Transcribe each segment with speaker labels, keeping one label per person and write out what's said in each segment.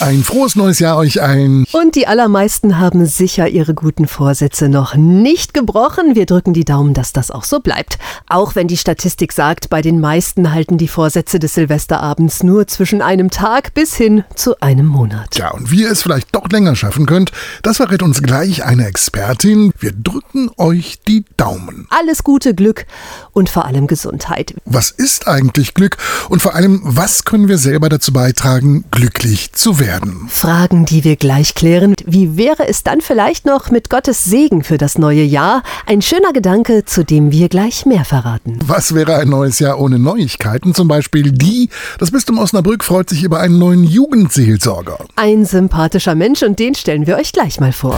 Speaker 1: Ein frohes neues Jahr euch ein.
Speaker 2: Und die allermeisten haben sicher ihre guten Vorsätze noch nicht gebrochen. Wir drücken die Daumen, dass das auch so bleibt. Auch wenn die Statistik sagt, bei den meisten halten die Vorsätze des Silvesterabends nur zwischen einem Tag bis hin zu einem Monat.
Speaker 1: Ja, und wie ihr es vielleicht doch länger schaffen könnt, das verrät uns gleich eine Expertin. Wir drücken euch die Daumen.
Speaker 2: Alles Gute, Glück und vor allem Gesundheit.
Speaker 1: Was ist eigentlich Glück? Und vor allem, was können wir selber dazu beitragen, glücklich zu werden? Werden.
Speaker 2: Fragen, die wir gleich klären. Wie wäre es dann vielleicht noch mit Gottes Segen für das neue Jahr? Ein schöner Gedanke, zu dem wir gleich mehr verraten.
Speaker 1: Was wäre ein neues Jahr ohne Neuigkeiten? Zum Beispiel die, das Bistum Osnabrück freut sich über einen neuen Jugendseelsorger.
Speaker 2: Ein sympathischer Mensch und den stellen wir euch gleich mal vor.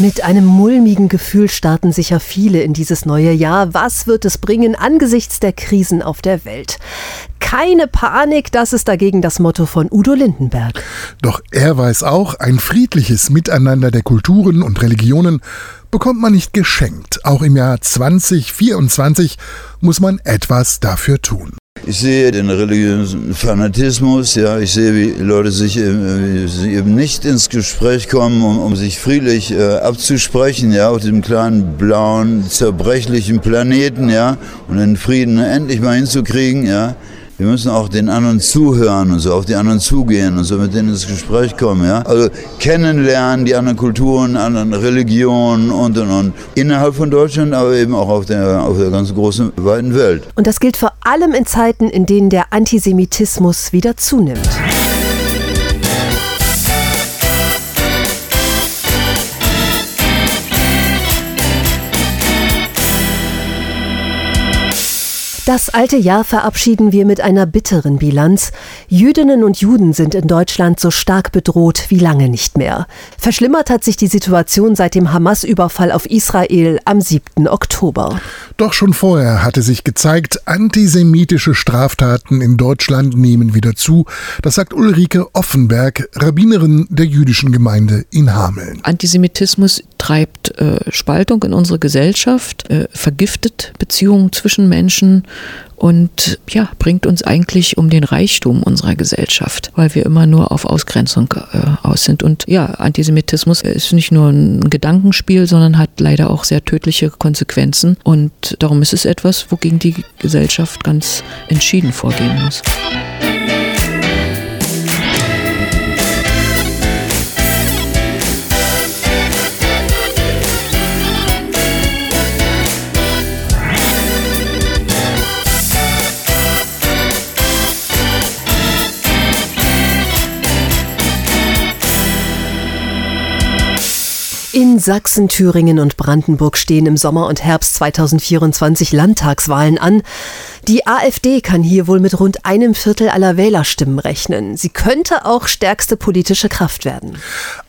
Speaker 2: Mit einem mulmigen Gefühl starten sicher viele in dieses neue Jahr. Was wird es bringen angesichts der Krisen auf der Welt? Keine Panik, das ist dagegen das Motto von Udo Lindenberg.
Speaker 1: Doch er weiß auch, ein friedliches Miteinander der Kulturen und Religionen bekommt man nicht geschenkt. Auch im Jahr 2024 muss man etwas dafür tun.
Speaker 3: Ich sehe den religiösen Fanatismus, ja, ich sehe, wie Leute sich eben, sie eben nicht ins Gespräch kommen, um, um sich friedlich äh, abzusprechen, ja, auf diesem kleinen, blauen, zerbrechlichen Planeten, ja, und den Frieden endlich mal hinzukriegen, ja. Wir müssen auch den anderen zuhören und so, auf die anderen zugehen und so mit denen ins Gespräch kommen. Ja? Also kennenlernen, die anderen Kulturen, anderen Religionen und und und. Innerhalb von Deutschland, aber eben auch auf der, auf der ganz großen, weiten Welt.
Speaker 2: Und das gilt vor allem in Zeiten, in denen der Antisemitismus wieder zunimmt. Das alte Jahr verabschieden wir mit einer bitteren Bilanz. Jüdinnen und Juden sind in Deutschland so stark bedroht wie lange nicht mehr. Verschlimmert hat sich die Situation seit dem Hamas-Überfall auf Israel am 7. Oktober.
Speaker 1: Doch schon vorher hatte sich gezeigt, antisemitische Straftaten in Deutschland nehmen wieder zu. Das sagt Ulrike Offenberg, Rabbinerin der jüdischen Gemeinde in Hameln.
Speaker 4: Antisemitismus treibt äh, Spaltung in unsere Gesellschaft, äh, vergiftet Beziehungen zwischen Menschen und ja, bringt uns eigentlich um den Reichtum unserer Gesellschaft, weil wir immer nur auf Ausgrenzung äh, aus sind. Und ja, Antisemitismus ist nicht nur ein Gedankenspiel, sondern hat leider auch sehr tödliche Konsequenzen. Und darum ist es etwas, wogegen die Gesellschaft ganz entschieden vorgehen muss.
Speaker 2: In Sachsen, Thüringen und Brandenburg stehen im Sommer und Herbst 2024 Landtagswahlen an. Die AfD kann hier wohl mit rund einem Viertel aller Wählerstimmen rechnen. Sie könnte auch stärkste politische Kraft werden.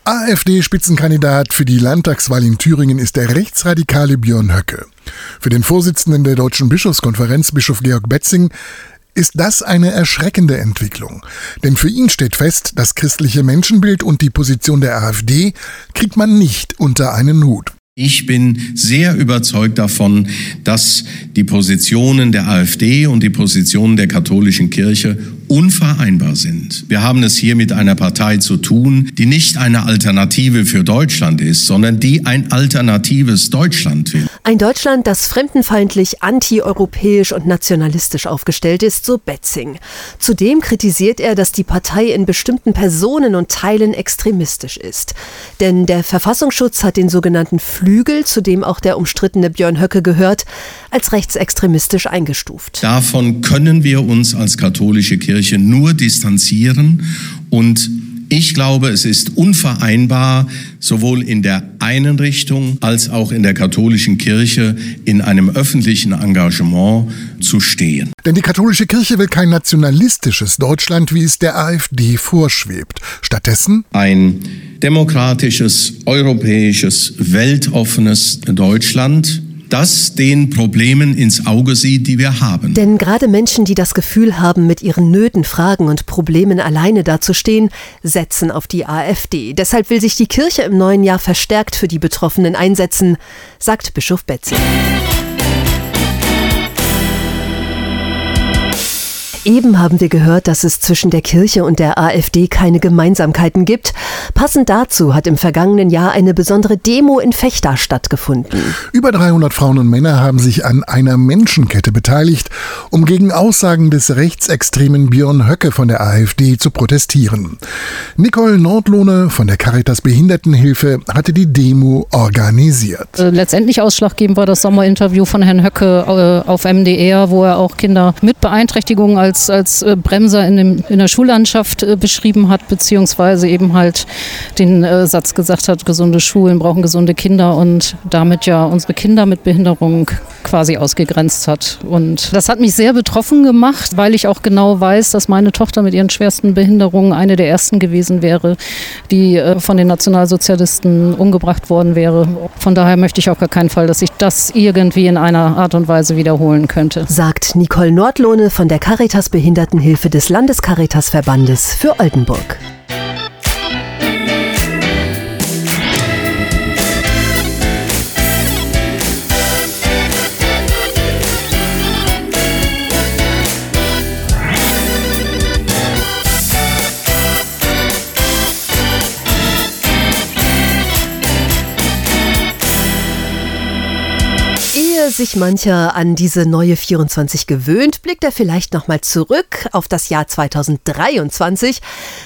Speaker 1: AfD-Spitzenkandidat für die Landtagswahl in Thüringen ist der rechtsradikale Björn Höcke. Für den Vorsitzenden der Deutschen Bischofskonferenz, Bischof Georg Betzing, ist das eine erschreckende Entwicklung. Denn für ihn steht fest, das christliche Menschenbild und die Position der AfD kriegt man nicht unter einen Hut.
Speaker 5: Ich bin sehr überzeugt davon, dass die Positionen der AfD und die Positionen der katholischen Kirche unvereinbar sind. Wir haben es hier mit einer Partei zu tun, die nicht eine Alternative für Deutschland ist, sondern die ein alternatives Deutschland will.
Speaker 2: Ein Deutschland, das fremdenfeindlich, antieuropäisch und nationalistisch aufgestellt ist, so Betzing. Zudem kritisiert er, dass die Partei in bestimmten Personen und Teilen extremistisch ist. Denn der Verfassungsschutz hat den sogenannten Flügel, zu dem auch der umstrittene Björn Höcke gehört, als rechtsextremistisch eingestuft.
Speaker 5: Davon können wir uns als katholische Kirche nur distanzieren und ich glaube, es ist unvereinbar, sowohl in der einen Richtung als auch in der katholischen Kirche in einem öffentlichen Engagement zu stehen.
Speaker 1: Denn die katholische Kirche will kein nationalistisches Deutschland, wie es der AfD vorschwebt. Stattdessen
Speaker 5: ein demokratisches, europäisches, weltoffenes Deutschland das den Problemen ins Auge sieht, die wir haben.
Speaker 2: Denn gerade Menschen, die das Gefühl haben, mit ihren Nöten, Fragen und Problemen alleine dazustehen, setzen auf die AfD. Deshalb will sich die Kirche im neuen Jahr verstärkt für die Betroffenen einsetzen, sagt Bischof Betzing. Eben haben wir gehört, dass es zwischen der Kirche und der AfD keine Gemeinsamkeiten gibt. Passend dazu hat im vergangenen Jahr eine besondere Demo in Fechter stattgefunden.
Speaker 1: Über 300 Frauen und Männer haben sich an einer Menschenkette beteiligt, um gegen Aussagen des rechtsextremen Björn Höcke von der AfD zu protestieren. Nicole Nordlohne von der Caritas Behindertenhilfe hatte die Demo organisiert.
Speaker 6: Äh, letztendlich ausschlaggebend war das Sommerinterview von Herrn Höcke äh, auf MDR, wo er auch Kinder mit Beeinträchtigungen als als, als äh, Bremser in, dem, in der Schullandschaft äh, beschrieben hat, beziehungsweise eben halt den äh, Satz gesagt hat, gesunde Schulen brauchen gesunde Kinder und damit ja unsere Kinder mit Behinderung quasi ausgegrenzt hat. Und das hat mich sehr betroffen gemacht, weil ich auch genau weiß, dass meine Tochter mit ihren schwersten Behinderungen eine der ersten gewesen wäre, die von den Nationalsozialisten umgebracht worden wäre. Von daher möchte ich auf gar keinen Fall, dass ich das irgendwie in einer Art und Weise wiederholen könnte.
Speaker 2: Sagt Nicole Nordlohne von der Caritas Caritas Behindertenhilfe des Landescaritas-Verbandes für Oldenburg. Sich mancher an diese neue 24 gewöhnt, blickt er vielleicht nochmal zurück auf das Jahr 2023.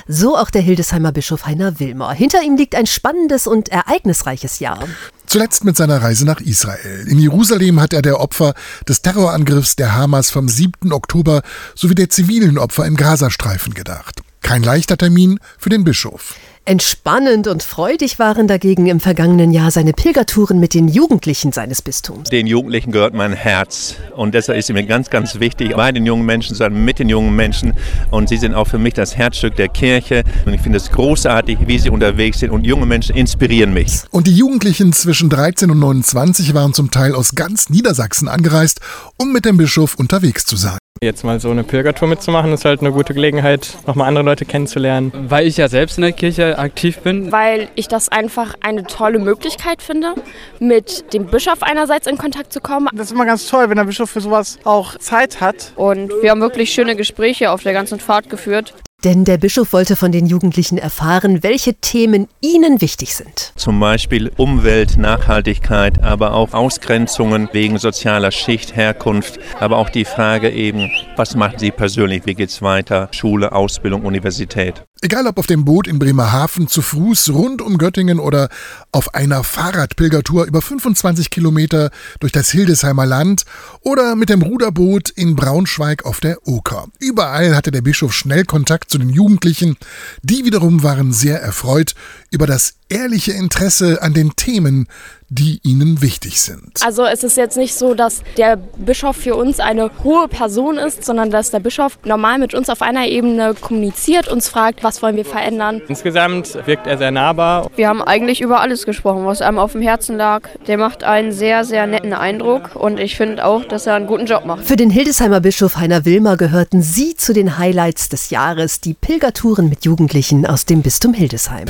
Speaker 2: So auch der Hildesheimer Bischof Heiner Wilmer. Hinter ihm liegt ein spannendes und ereignisreiches Jahr.
Speaker 1: Zuletzt mit seiner Reise nach Israel. In Jerusalem hat er der Opfer des Terrorangriffs der Hamas vom 7. Oktober sowie der zivilen Opfer im Gazastreifen gedacht. Kein leichter Termin für den Bischof.
Speaker 2: Entspannend und freudig waren dagegen im vergangenen Jahr seine Pilgertouren mit den Jugendlichen seines Bistums.
Speaker 7: Den Jugendlichen gehört mein Herz und deshalb ist es mir ganz, ganz wichtig, bei den jungen Menschen zu sein, mit den jungen Menschen und sie sind auch für mich das Herzstück der Kirche und ich finde es großartig, wie sie unterwegs sind und junge Menschen inspirieren mich.
Speaker 1: Und die Jugendlichen zwischen 13 und 29 waren zum Teil aus ganz Niedersachsen angereist, um mit dem Bischof unterwegs zu sein.
Speaker 8: Jetzt mal so eine Pilgertour mitzumachen, ist halt eine gute Gelegenheit, nochmal andere Leute kennenzulernen.
Speaker 9: Weil ich ja selbst in der Kirche aktiv bin.
Speaker 10: Weil ich das einfach eine tolle Möglichkeit finde, mit dem Bischof einerseits in Kontakt zu kommen.
Speaker 11: Das ist immer ganz toll, wenn der Bischof für sowas auch Zeit hat.
Speaker 10: Und wir haben wirklich schöne Gespräche auf der ganzen Fahrt geführt.
Speaker 2: Denn der Bischof wollte von den Jugendlichen erfahren, welche Themen ihnen wichtig sind.
Speaker 7: Zum Beispiel Umwelt, Nachhaltigkeit, aber auch Ausgrenzungen wegen sozialer Schicht, Herkunft, aber auch die Frage eben, was machen Sie persönlich, wie geht es weiter, Schule, Ausbildung, Universität.
Speaker 1: Egal ob auf dem Boot in Bremerhaven, zu Fuß rund um Göttingen oder auf einer Fahrradpilgertour über 25 Kilometer durch das Hildesheimer Land oder mit dem Ruderboot in Braunschweig auf der Oker. Überall hatte der Bischof schnell Kontakt zu den Jugendlichen. Die wiederum waren sehr erfreut über das ehrliche Interesse an den Themen, die ihnen wichtig sind.
Speaker 10: Also es ist jetzt nicht so, dass der Bischof für uns eine hohe Person ist, sondern dass der Bischof normal mit uns auf einer Ebene kommuniziert, uns fragt, was wollen wir verändern.
Speaker 8: Insgesamt wirkt er sehr nahbar.
Speaker 12: Wir haben eigentlich über alles gesprochen, was einem auf dem Herzen lag. Der macht einen sehr, sehr netten Eindruck und ich finde auch, dass er einen guten Job macht.
Speaker 2: Für den Hildesheimer Bischof Heiner Wilmer gehörten sie zu den Highlights des Jahres, die Pilgertouren mit Jugendlichen aus dem Bistum Hildesheim.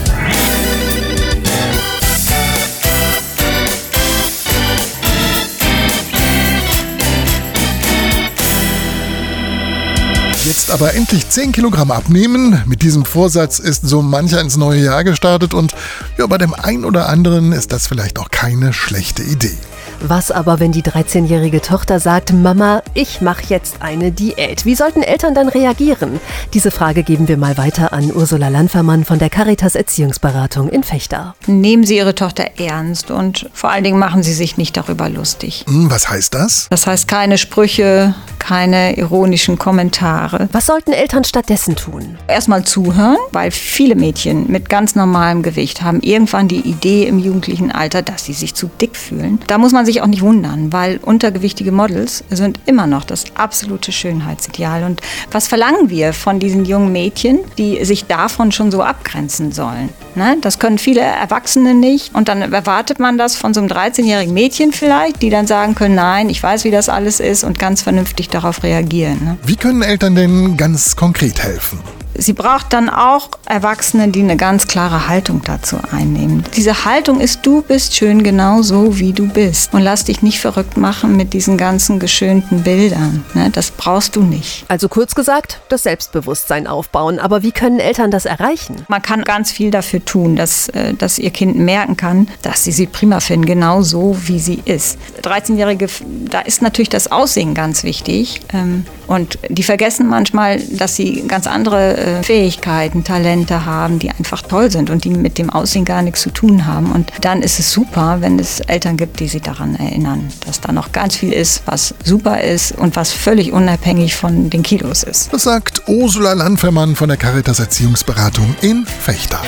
Speaker 1: Jetzt aber endlich 10 Kilogramm abnehmen. Mit diesem Vorsatz ist so mancher ins neue Jahr gestartet und ja, bei dem einen oder anderen ist das vielleicht auch keine schlechte Idee.
Speaker 2: Was aber, wenn die 13-jährige Tochter sagt, Mama, ich mache jetzt eine Diät? Wie sollten Eltern dann reagieren? Diese Frage geben wir mal weiter an Ursula Landfermann von der Caritas Erziehungsberatung in Fechter.
Speaker 13: Nehmen Sie Ihre Tochter ernst und vor allen Dingen machen Sie sich nicht darüber lustig.
Speaker 1: Hm, was heißt das?
Speaker 13: Das heißt keine Sprüche, keine ironischen Kommentare.
Speaker 2: Was sollten Eltern stattdessen tun?
Speaker 13: Erstmal zuhören, weil viele Mädchen mit ganz normalem Gewicht haben irgendwann die Idee im jugendlichen Alter, dass sie sich zu dick fühlen. Da muss man sich auch nicht wundern, weil untergewichtige Models sind immer noch das absolute Schönheitsideal. Und was verlangen wir von diesen jungen Mädchen, die sich davon schon so abgrenzen sollen? Ne? Das können viele Erwachsene nicht. Und dann erwartet man das von so einem 13-jährigen Mädchen vielleicht, die dann sagen können, nein, ich weiß, wie das alles ist und ganz vernünftig darauf reagieren. Ne?
Speaker 1: Wie können Eltern denn ganz konkret helfen?
Speaker 13: Sie braucht dann auch Erwachsene, die eine ganz klare Haltung dazu einnehmen. Diese Haltung ist, du bist schön genau so, wie du bist. Und lass dich nicht verrückt machen mit diesen ganzen geschönten Bildern. Ne? Das brauchst du nicht.
Speaker 2: Also kurz gesagt, das Selbstbewusstsein aufbauen. Aber wie können Eltern das erreichen?
Speaker 13: Man kann ganz viel dafür tun, dass, äh, dass ihr Kind merken kann, dass sie sie prima finden, genau so, wie sie ist. 13-Jährige, da ist natürlich das Aussehen ganz wichtig. Ähm, und die vergessen manchmal, dass sie ganz andere äh, Fähigkeiten, Talente haben, die einfach toll sind und die mit dem Aussehen gar nichts zu tun haben. Und dann ist es super, wenn es Eltern gibt, die sie daran erinnern, dass da noch ganz viel ist, was super ist und was völlig unabhängig von den Kilos ist.
Speaker 1: Das sagt Ursula Landfermann von der Caritas Erziehungsberatung in Fechter.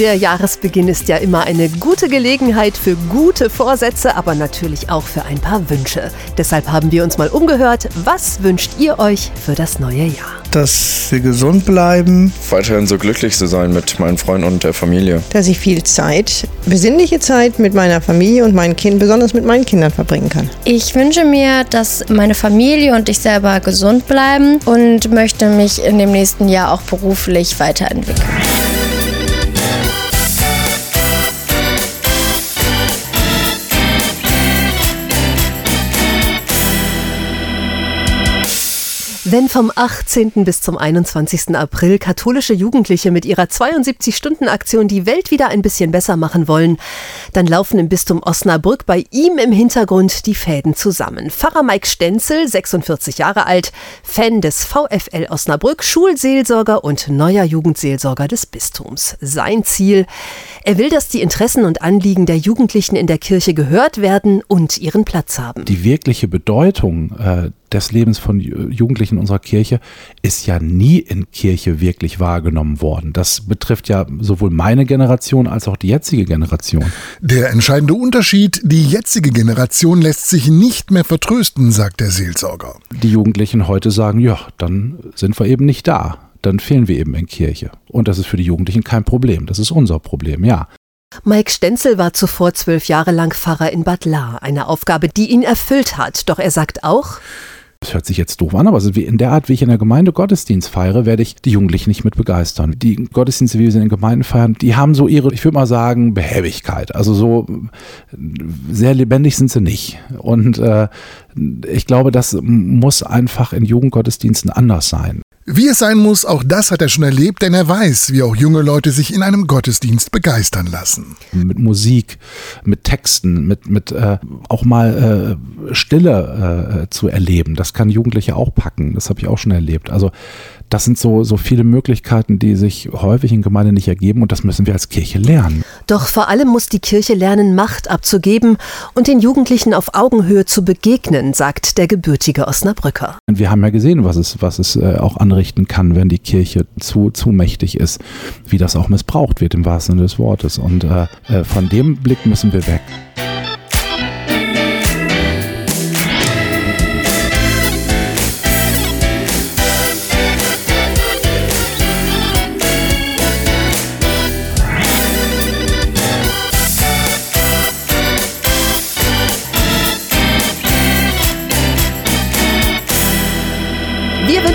Speaker 2: Der Jahresbeginn ist ja immer eine gute Gelegenheit für gute Vorsätze, aber natürlich auch für ein paar Wünsche. Deshalb haben wir uns mal umgehört, was wünscht ihr euch für das neue Jahr?
Speaker 14: Dass wir gesund bleiben.
Speaker 15: Weiterhin so glücklich zu sein mit meinen Freunden und der Familie.
Speaker 16: Dass ich viel Zeit, besinnliche Zeit mit meiner Familie und meinen Kindern, besonders mit meinen Kindern verbringen kann.
Speaker 17: Ich wünsche mir, dass meine Familie und ich selber gesund bleiben und möchte mich in dem nächsten Jahr auch beruflich weiterentwickeln.
Speaker 2: Wenn vom 18. bis zum 21. April katholische Jugendliche mit ihrer 72-Stunden-Aktion die Welt wieder ein bisschen besser machen wollen, dann laufen im Bistum Osnabrück bei ihm im Hintergrund die Fäden zusammen. Pfarrer Mike Stenzel, 46 Jahre alt, Fan des VfL Osnabrück, Schulseelsorger und neuer Jugendseelsorger des Bistums. Sein Ziel, er will, dass die Interessen und Anliegen der Jugendlichen in der Kirche gehört werden und ihren Platz haben.
Speaker 18: Die wirkliche Bedeutung äh, des Lebens von Jugendlichen unserer Kirche ist ja nie in Kirche wirklich wahrgenommen worden. Das betrifft ja sowohl meine Generation als auch die jetzige Generation.
Speaker 1: Der entscheidende Unterschied, die jetzige Generation lässt sich nicht mehr vertrösten, sagt der Seelsorger.
Speaker 18: Die Jugendlichen heute sagen, ja, dann sind wir eben nicht da. Dann fehlen wir eben in Kirche. Und das ist für die Jugendlichen kein Problem. Das ist unser Problem, ja.
Speaker 2: Mike Stenzel war zuvor zwölf Jahre lang Pfarrer in Bad Lahr, eine Aufgabe, die ihn erfüllt hat. Doch er sagt auch,
Speaker 18: das hört sich jetzt doof an, aber in der Art, wie ich in der Gemeinde Gottesdienst feiere, werde ich die Jugendlichen nicht mit begeistern. Die Gottesdienste, wie wir sie in den Gemeinden feiern, die haben so ihre, ich würde mal sagen, Behäbigkeit. Also so sehr lebendig sind sie nicht. Und äh, ich glaube, das muss einfach in Jugendgottesdiensten anders sein.
Speaker 1: Wie es sein muss, auch das hat er schon erlebt, denn er weiß, wie auch junge Leute sich in einem Gottesdienst begeistern lassen.
Speaker 18: Mit Musik, mit Texten, mit, mit äh, auch mal äh, Stille äh, zu erleben. Das kann Jugendliche auch packen. Das habe ich auch schon erlebt. Also das sind so, so viele Möglichkeiten, die sich häufig in Gemeinden nicht ergeben und das müssen wir als Kirche lernen.
Speaker 2: Doch vor allem muss die Kirche lernen, Macht abzugeben und den Jugendlichen auf Augenhöhe zu begegnen, sagt der gebürtige Osnabrücker.
Speaker 18: Und wir haben ja gesehen, was es, was es äh, auch anrichten kann, wenn die Kirche zu, zu mächtig ist, wie das auch missbraucht wird im wahrsten Sinne des Wortes. Und äh, äh von dem Blick müssen wir weg.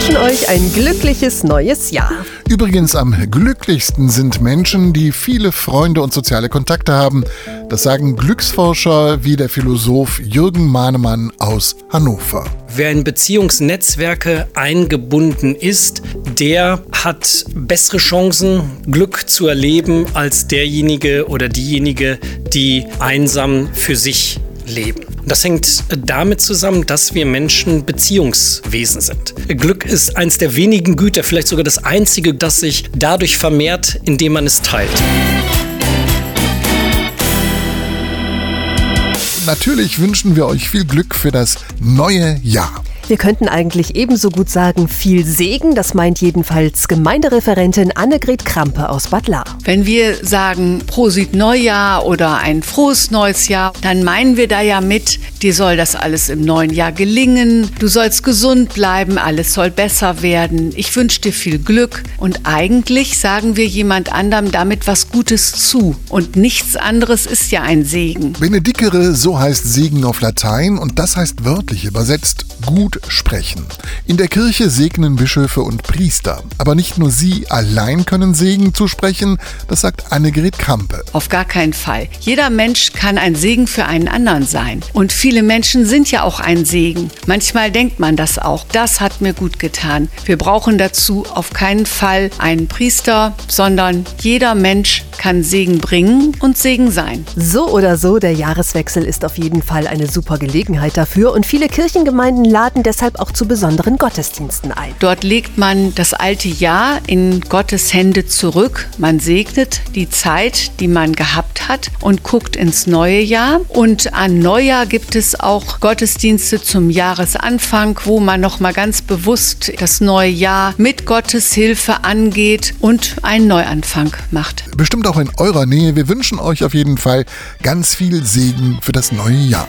Speaker 2: Wünschen euch ein glückliches neues Jahr.
Speaker 1: Übrigens am glücklichsten sind Menschen, die viele Freunde und soziale Kontakte haben. Das sagen Glücksforscher wie der Philosoph Jürgen Mahnemann aus Hannover.
Speaker 19: Wer in Beziehungsnetzwerke eingebunden ist, der hat bessere Chancen, Glück zu erleben, als derjenige oder diejenige, die einsam für sich leben. Das hängt damit zusammen, dass wir Menschen Beziehungswesen sind. Glück ist eines der wenigen Güter, vielleicht sogar das einzige, das sich dadurch vermehrt, indem man es teilt.
Speaker 1: Natürlich wünschen wir euch viel Glück für das neue Jahr.
Speaker 2: Wir könnten eigentlich ebenso gut sagen, viel Segen, das meint jedenfalls Gemeindereferentin Annegret Krampe aus Bad Lahr.
Speaker 20: Wenn wir sagen Prosit Neujahr oder ein frohes neues Jahr, dann meinen wir da ja mit, dir soll das alles im neuen Jahr gelingen, du sollst gesund bleiben, alles soll besser werden, ich wünsche dir viel Glück. Und eigentlich sagen wir jemand anderem damit was Gutes zu. Und nichts anderes ist ja ein Segen.
Speaker 1: Benedicere, so heißt Segen auf Latein und das heißt wörtlich übersetzt gut sprechen. In der Kirche segnen Bischöfe und Priester. Aber nicht nur sie allein können Segen zusprechen, das sagt Annegret Krampe.
Speaker 20: Auf gar keinen Fall. Jeder Mensch kann ein Segen für einen anderen sein. Und viele Menschen sind ja auch ein Segen. Manchmal denkt man das auch. Das hat mir gut getan. Wir brauchen dazu auf keinen Fall einen Priester, sondern jeder Mensch kann Segen bringen und Segen sein.
Speaker 2: So oder so, der Jahreswechsel ist auf jeden Fall eine super Gelegenheit dafür und viele Kirchengemeinden laden deshalb auch zu besonderen Gottesdiensten ein.
Speaker 20: Dort legt man das alte Jahr in Gottes Hände zurück. Man segnet die Zeit, die man gehabt hat und guckt ins neue Jahr. Und an Neujahr gibt es auch Gottesdienste zum Jahresanfang, wo man noch mal ganz bewusst das neue Jahr mit Gottes Hilfe angeht und einen Neuanfang macht.
Speaker 1: Bestimmt auch in eurer Nähe. Wir wünschen euch auf jeden Fall ganz viel Segen für das neue Jahr.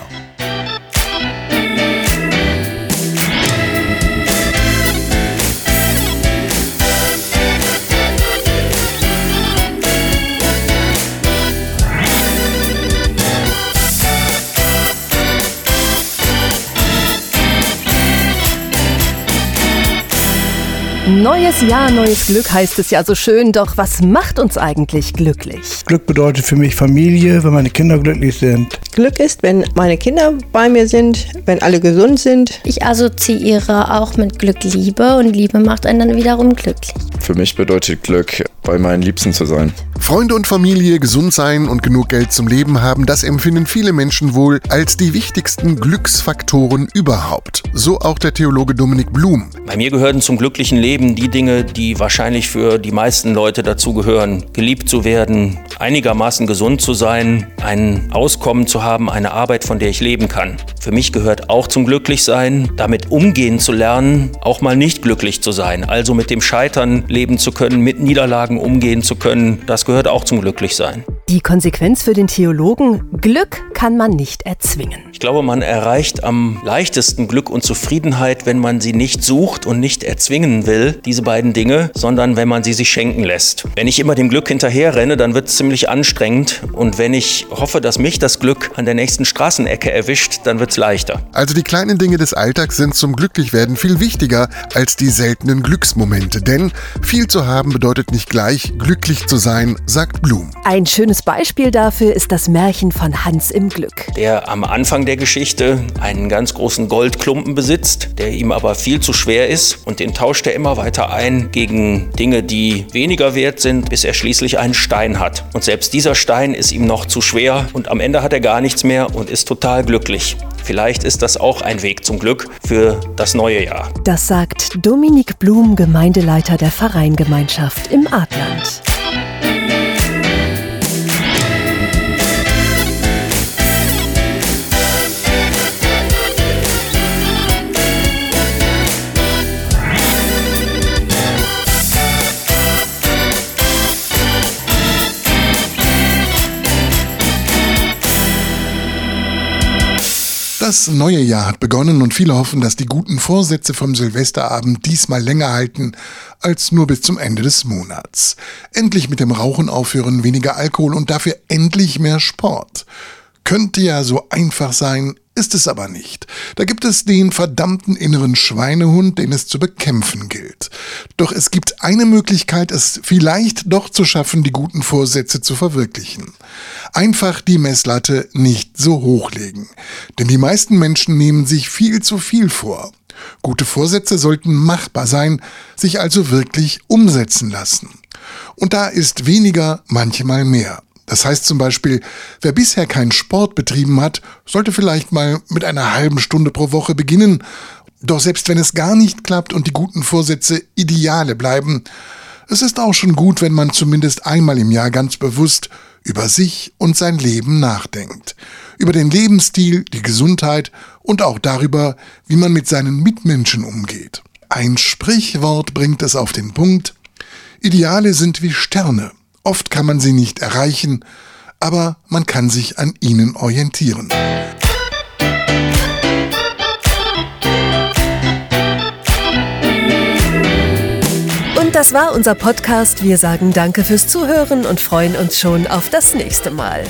Speaker 2: Neues Jahr, neues Glück heißt es ja so schön, doch was macht uns eigentlich glücklich?
Speaker 14: Glück bedeutet für mich Familie, wenn meine Kinder glücklich sind.
Speaker 16: Glück ist, wenn meine Kinder bei mir sind, wenn alle gesund sind.
Speaker 17: Ich assoziiere auch mit Glück Liebe und Liebe macht einen dann wiederum glücklich.
Speaker 15: Für mich bedeutet Glück, bei meinen Liebsten zu sein.
Speaker 1: Freunde und Familie, gesund sein und genug Geld zum Leben haben, das empfinden viele Menschen wohl als die wichtigsten Glücksfaktoren überhaupt. So auch der Theologe Dominik Blum.
Speaker 21: Bei mir gehören zum glücklichen Leben die Dinge, die wahrscheinlich für die meisten Leute dazu gehören. Geliebt zu werden, einigermaßen gesund zu sein, ein Auskommen zu haben, eine Arbeit, von der ich leben kann. Für mich gehört auch zum Glücklichsein, damit umgehen zu lernen, auch mal nicht glücklich zu sein. Also mit dem Scheitern leben zu können, mit Niederlagen umgehen zu können, das gehört auch zum Glücklichsein.
Speaker 2: Die Konsequenz für den Theologen, Glück kann man nicht erzwingen.
Speaker 21: Ich glaube, man erreicht am leichtesten Glück und Zufriedenheit, wenn man sie nicht sucht und nicht erzwingen will, diese beiden Dinge, sondern wenn man sie sich schenken lässt. Wenn ich immer dem Glück hinterherrenne, dann wird es ziemlich anstrengend. Und wenn ich hoffe, dass mich das Glück an der nächsten Straßenecke erwischt, dann wird es leichter.
Speaker 1: Also die kleinen Dinge des Alltags sind zum Glücklichwerden viel wichtiger als die seltenen Glücksmomente. Denn viel zu haben bedeutet nicht gleich glücklich zu sein, sagt Blum.
Speaker 2: Ein schönes Beispiel dafür ist das Märchen von Hans im Glück.
Speaker 21: Der am Anfang der Geschichte einen ganz großen Goldklumpen besitzt, der ihm aber viel zu schwer ist und den tauscht er immer weiter ein gegen Dinge, die weniger wert sind, bis er schließlich einen Stein hat. Und selbst dieser Stein ist ihm noch zu schwer und am Ende hat er gar nichts mehr und ist total glücklich. Vielleicht ist das auch ein Weg zum Glück für das neue Jahr.
Speaker 2: Das sagt Dominik Blum, Gemeindeleiter der Vereingemeinschaft im Adland.
Speaker 1: Das neue Jahr hat begonnen und viele hoffen, dass die guten Vorsätze vom Silvesterabend diesmal länger halten als nur bis zum Ende des Monats. Endlich mit dem Rauchen aufhören, weniger Alkohol und dafür endlich mehr Sport. Könnte ja so einfach sein, ist es aber nicht. Da gibt es den verdammten inneren Schweinehund, den es zu bekämpfen gilt. Doch es gibt eine Möglichkeit, es vielleicht doch zu schaffen, die guten Vorsätze zu verwirklichen. Einfach die Messlatte nicht so hochlegen. Denn die meisten Menschen nehmen sich viel zu viel vor. Gute Vorsätze sollten machbar sein, sich also wirklich umsetzen lassen. Und da ist weniger manchmal mehr. Das heißt zum Beispiel, wer bisher keinen Sport betrieben hat, sollte vielleicht mal mit einer halben Stunde pro Woche beginnen. Doch selbst wenn es gar nicht klappt und die guten Vorsätze Ideale bleiben, es ist auch schon gut, wenn man zumindest einmal im Jahr ganz bewusst über sich und sein Leben nachdenkt. Über den Lebensstil, die Gesundheit und auch darüber, wie man mit seinen Mitmenschen umgeht. Ein Sprichwort bringt es auf den Punkt. Ideale sind wie Sterne. Oft kann man sie nicht erreichen, aber man kann sich an ihnen orientieren.
Speaker 2: Und das war unser Podcast. Wir sagen Danke fürs Zuhören und freuen uns schon auf das nächste Mal.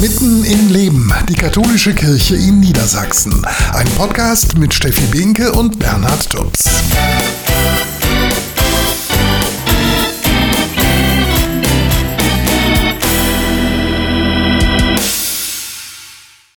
Speaker 1: Mitten im Leben, die katholische Kirche in Niedersachsen. Ein Podcast mit Steffi Behnke und Bernhard Tubbs.